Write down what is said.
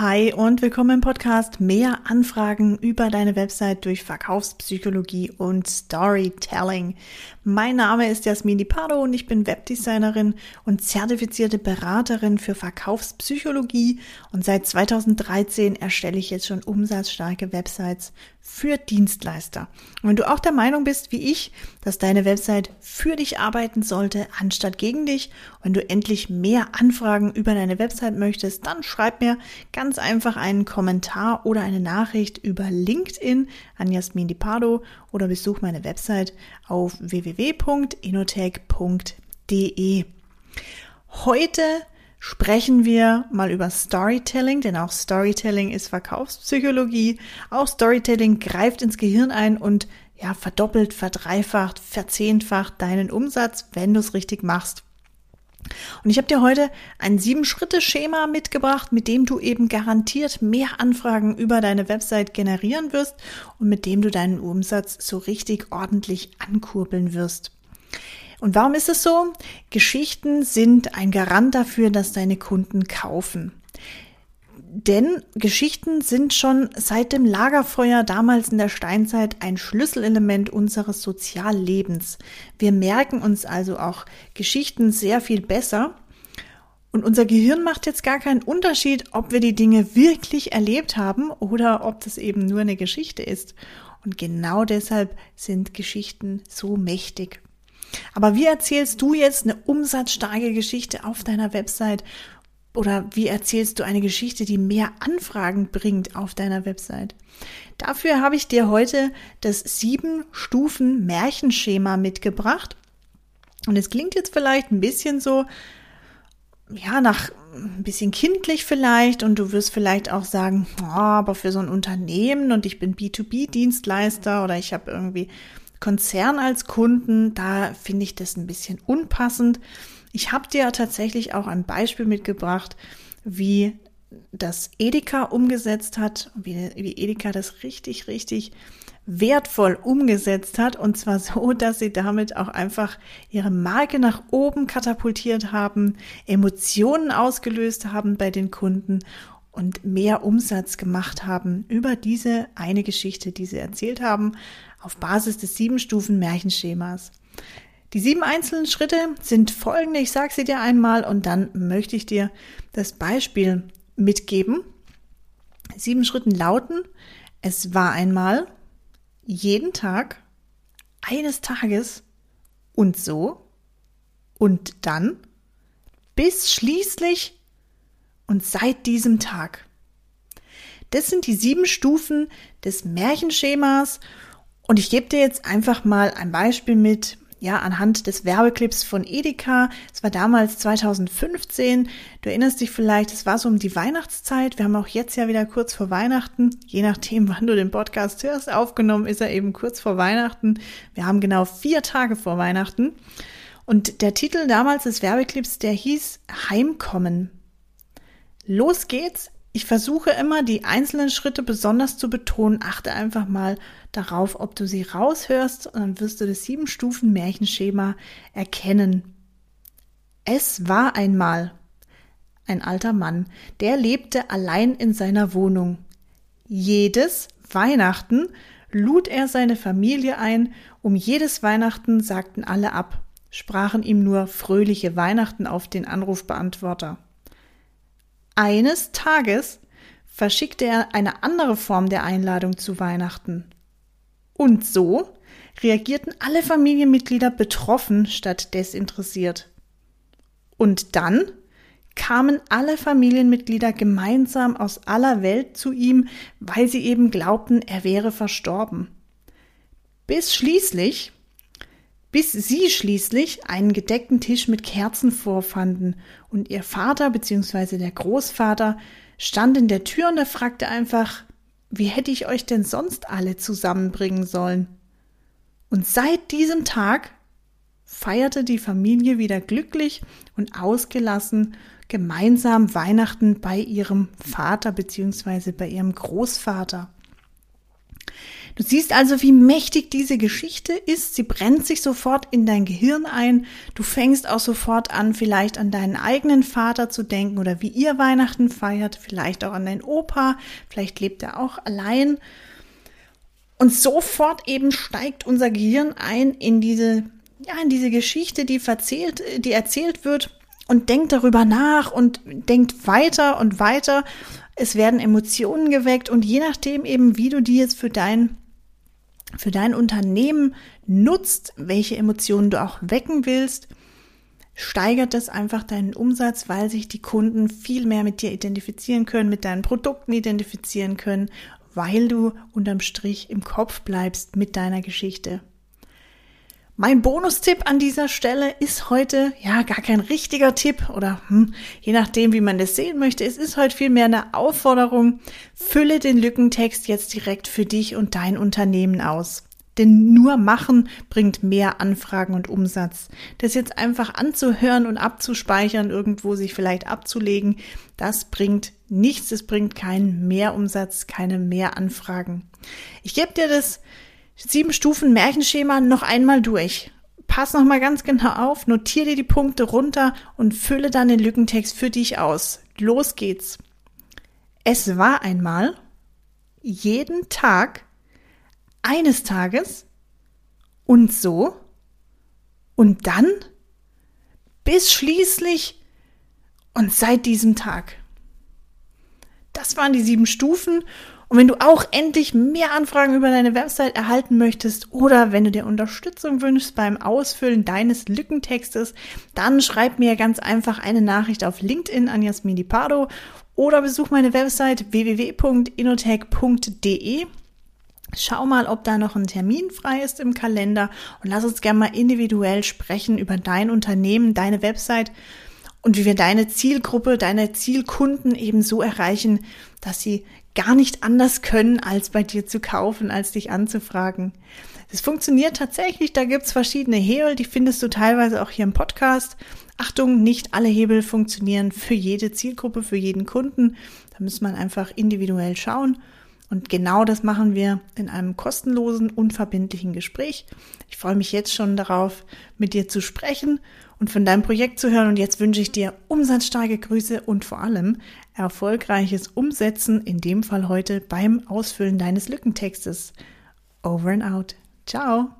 Hi und willkommen im Podcast Mehr Anfragen über deine Website durch Verkaufspsychologie und Storytelling. Mein Name ist Jasmin Di Pardo und ich bin Webdesignerin und zertifizierte Beraterin für Verkaufspsychologie und seit 2013 erstelle ich jetzt schon umsatzstarke Websites für Dienstleister. Und wenn du auch der Meinung bist, wie ich, dass deine Website für dich arbeiten sollte, anstatt gegen dich, wenn du endlich mehr Anfragen über deine Website möchtest, dann schreib mir ganz einfach einen Kommentar oder eine Nachricht über LinkedIn an Jasmin Di Pardo oder besuch meine Website auf www.inotech.de. Heute sprechen wir mal über Storytelling, denn auch Storytelling ist Verkaufspsychologie. Auch Storytelling greift ins Gehirn ein und ja, verdoppelt, verdreifacht, verzehnfacht deinen Umsatz, wenn du es richtig machst. Und ich habe dir heute ein Sieben-Schritte-Schema mitgebracht, mit dem du eben garantiert mehr Anfragen über deine Website generieren wirst und mit dem du deinen Umsatz so richtig ordentlich ankurbeln wirst. Und warum ist es so? Geschichten sind ein Garant dafür, dass deine Kunden kaufen. Denn Geschichten sind schon seit dem Lagerfeuer damals in der Steinzeit ein Schlüsselelement unseres Soziallebens. Wir merken uns also auch Geschichten sehr viel besser. Und unser Gehirn macht jetzt gar keinen Unterschied, ob wir die Dinge wirklich erlebt haben oder ob das eben nur eine Geschichte ist. Und genau deshalb sind Geschichten so mächtig. Aber wie erzählst du jetzt eine umsatzstarke Geschichte auf deiner Website oder wie erzählst du eine Geschichte, die mehr Anfragen bringt auf deiner Website? Dafür habe ich dir heute das sieben Stufen Märchenschema mitgebracht. Und es klingt jetzt vielleicht ein bisschen so, ja, nach ein bisschen kindlich vielleicht und du wirst vielleicht auch sagen, oh, aber für so ein Unternehmen und ich bin B2B-Dienstleister oder ich habe irgendwie Konzern als Kunden, da finde ich das ein bisschen unpassend. Ich habe dir tatsächlich auch ein Beispiel mitgebracht, wie das Edeka umgesetzt hat, wie, wie Edeka das richtig, richtig wertvoll umgesetzt hat. Und zwar so, dass sie damit auch einfach ihre Marke nach oben katapultiert haben, Emotionen ausgelöst haben bei den Kunden und mehr Umsatz gemacht haben über diese eine Geschichte, die sie erzählt haben, auf Basis des sieben Stufen Märchenschemas. Die sieben einzelnen Schritte sind folgende. Ich sage sie dir einmal und dann möchte ich dir das Beispiel mitgeben. Sieben Schritten lauten, es war einmal jeden Tag, eines Tages und so und dann bis schließlich und seit diesem Tag. Das sind die sieben Stufen des Märchenschemas und ich gebe dir jetzt einfach mal ein Beispiel mit, ja, anhand des Werbeclips von Edeka. Es war damals 2015. Du erinnerst dich vielleicht, es war so um die Weihnachtszeit. Wir haben auch jetzt ja wieder kurz vor Weihnachten. Je nachdem, wann du den Podcast hörst, aufgenommen ist er eben kurz vor Weihnachten. Wir haben genau vier Tage vor Weihnachten. Und der Titel damals des Werbeclips, der hieß Heimkommen. Los geht's ich versuche immer, die einzelnen Schritte besonders zu betonen. Achte einfach mal darauf, ob du sie raushörst und dann wirst du das sieben Stufen Märchenschema erkennen. Es war einmal ein alter Mann, der lebte allein in seiner Wohnung. Jedes Weihnachten lud er seine Familie ein, um jedes Weihnachten sagten alle ab, sprachen ihm nur fröhliche Weihnachten auf den Anrufbeantworter. Eines Tages verschickte er eine andere Form der Einladung zu Weihnachten. Und so reagierten alle Familienmitglieder betroffen statt desinteressiert. Und dann kamen alle Familienmitglieder gemeinsam aus aller Welt zu ihm, weil sie eben glaubten, er wäre verstorben. Bis schließlich bis sie schließlich einen gedeckten Tisch mit Kerzen vorfanden und ihr Vater bzw. der Großvater stand in der Tür und er fragte einfach, wie hätte ich euch denn sonst alle zusammenbringen sollen? Und seit diesem Tag feierte die Familie wieder glücklich und ausgelassen gemeinsam Weihnachten bei ihrem Vater bzw. bei ihrem Großvater. Du siehst also, wie mächtig diese Geschichte ist. Sie brennt sich sofort in dein Gehirn ein. Du fängst auch sofort an, vielleicht an deinen eigenen Vater zu denken oder wie ihr Weihnachten feiert, vielleicht auch an deinen Opa, vielleicht lebt er auch allein. Und sofort eben steigt unser Gehirn ein in diese, ja, in diese Geschichte, die verzählt, die erzählt wird und denkt darüber nach und denkt weiter und weiter. Es werden Emotionen geweckt und je nachdem eben, wie du die jetzt für dein, für dein Unternehmen nutzt, welche Emotionen du auch wecken willst, steigert das einfach deinen Umsatz, weil sich die Kunden viel mehr mit dir identifizieren können, mit deinen Produkten identifizieren können weil du unterm Strich im Kopf bleibst mit deiner Geschichte. Mein Bonustipp an dieser Stelle ist heute ja gar kein richtiger Tipp oder hm, je nachdem, wie man das sehen möchte. Es ist heute vielmehr eine Aufforderung. Fülle den Lückentext jetzt direkt für dich und dein Unternehmen aus. Denn nur machen bringt mehr Anfragen und Umsatz. Das jetzt einfach anzuhören und abzuspeichern, irgendwo sich vielleicht abzulegen, das bringt nichts. Es bringt keinen Mehrumsatz, keine Mehranfragen. Ich gebe dir das sieben Stufen Märchenschema noch einmal durch. Pass noch mal ganz genau auf, notiere dir die Punkte runter und fülle dann den Lückentext für dich aus. Los geht's. Es war einmal jeden Tag eines Tages und so und dann bis schließlich und seit diesem Tag. Das waren die sieben Stufen. Und wenn du auch endlich mehr Anfragen über deine Website erhalten möchtest oder wenn du dir Unterstützung wünschst beim Ausfüllen deines Lückentextes, dann schreib mir ganz einfach eine Nachricht auf LinkedIn an Jasmini Pardo oder besuch meine Website www.inotech.de. Schau mal, ob da noch ein Termin frei ist im Kalender und lass uns gerne mal individuell sprechen über dein Unternehmen, deine Website und wie wir deine Zielgruppe, deine Zielkunden eben so erreichen, dass sie gar nicht anders können, als bei dir zu kaufen, als dich anzufragen. Das funktioniert tatsächlich, da gibt's verschiedene Hebel, die findest du teilweise auch hier im Podcast. Achtung, nicht alle Hebel funktionieren für jede Zielgruppe, für jeden Kunden. Da muss man einfach individuell schauen. Und genau das machen wir in einem kostenlosen, unverbindlichen Gespräch. Ich freue mich jetzt schon darauf, mit dir zu sprechen und von deinem Projekt zu hören. Und jetzt wünsche ich dir umsatzstarke Grüße und vor allem erfolgreiches Umsetzen, in dem Fall heute beim Ausfüllen deines Lückentextes. Over and out. Ciao.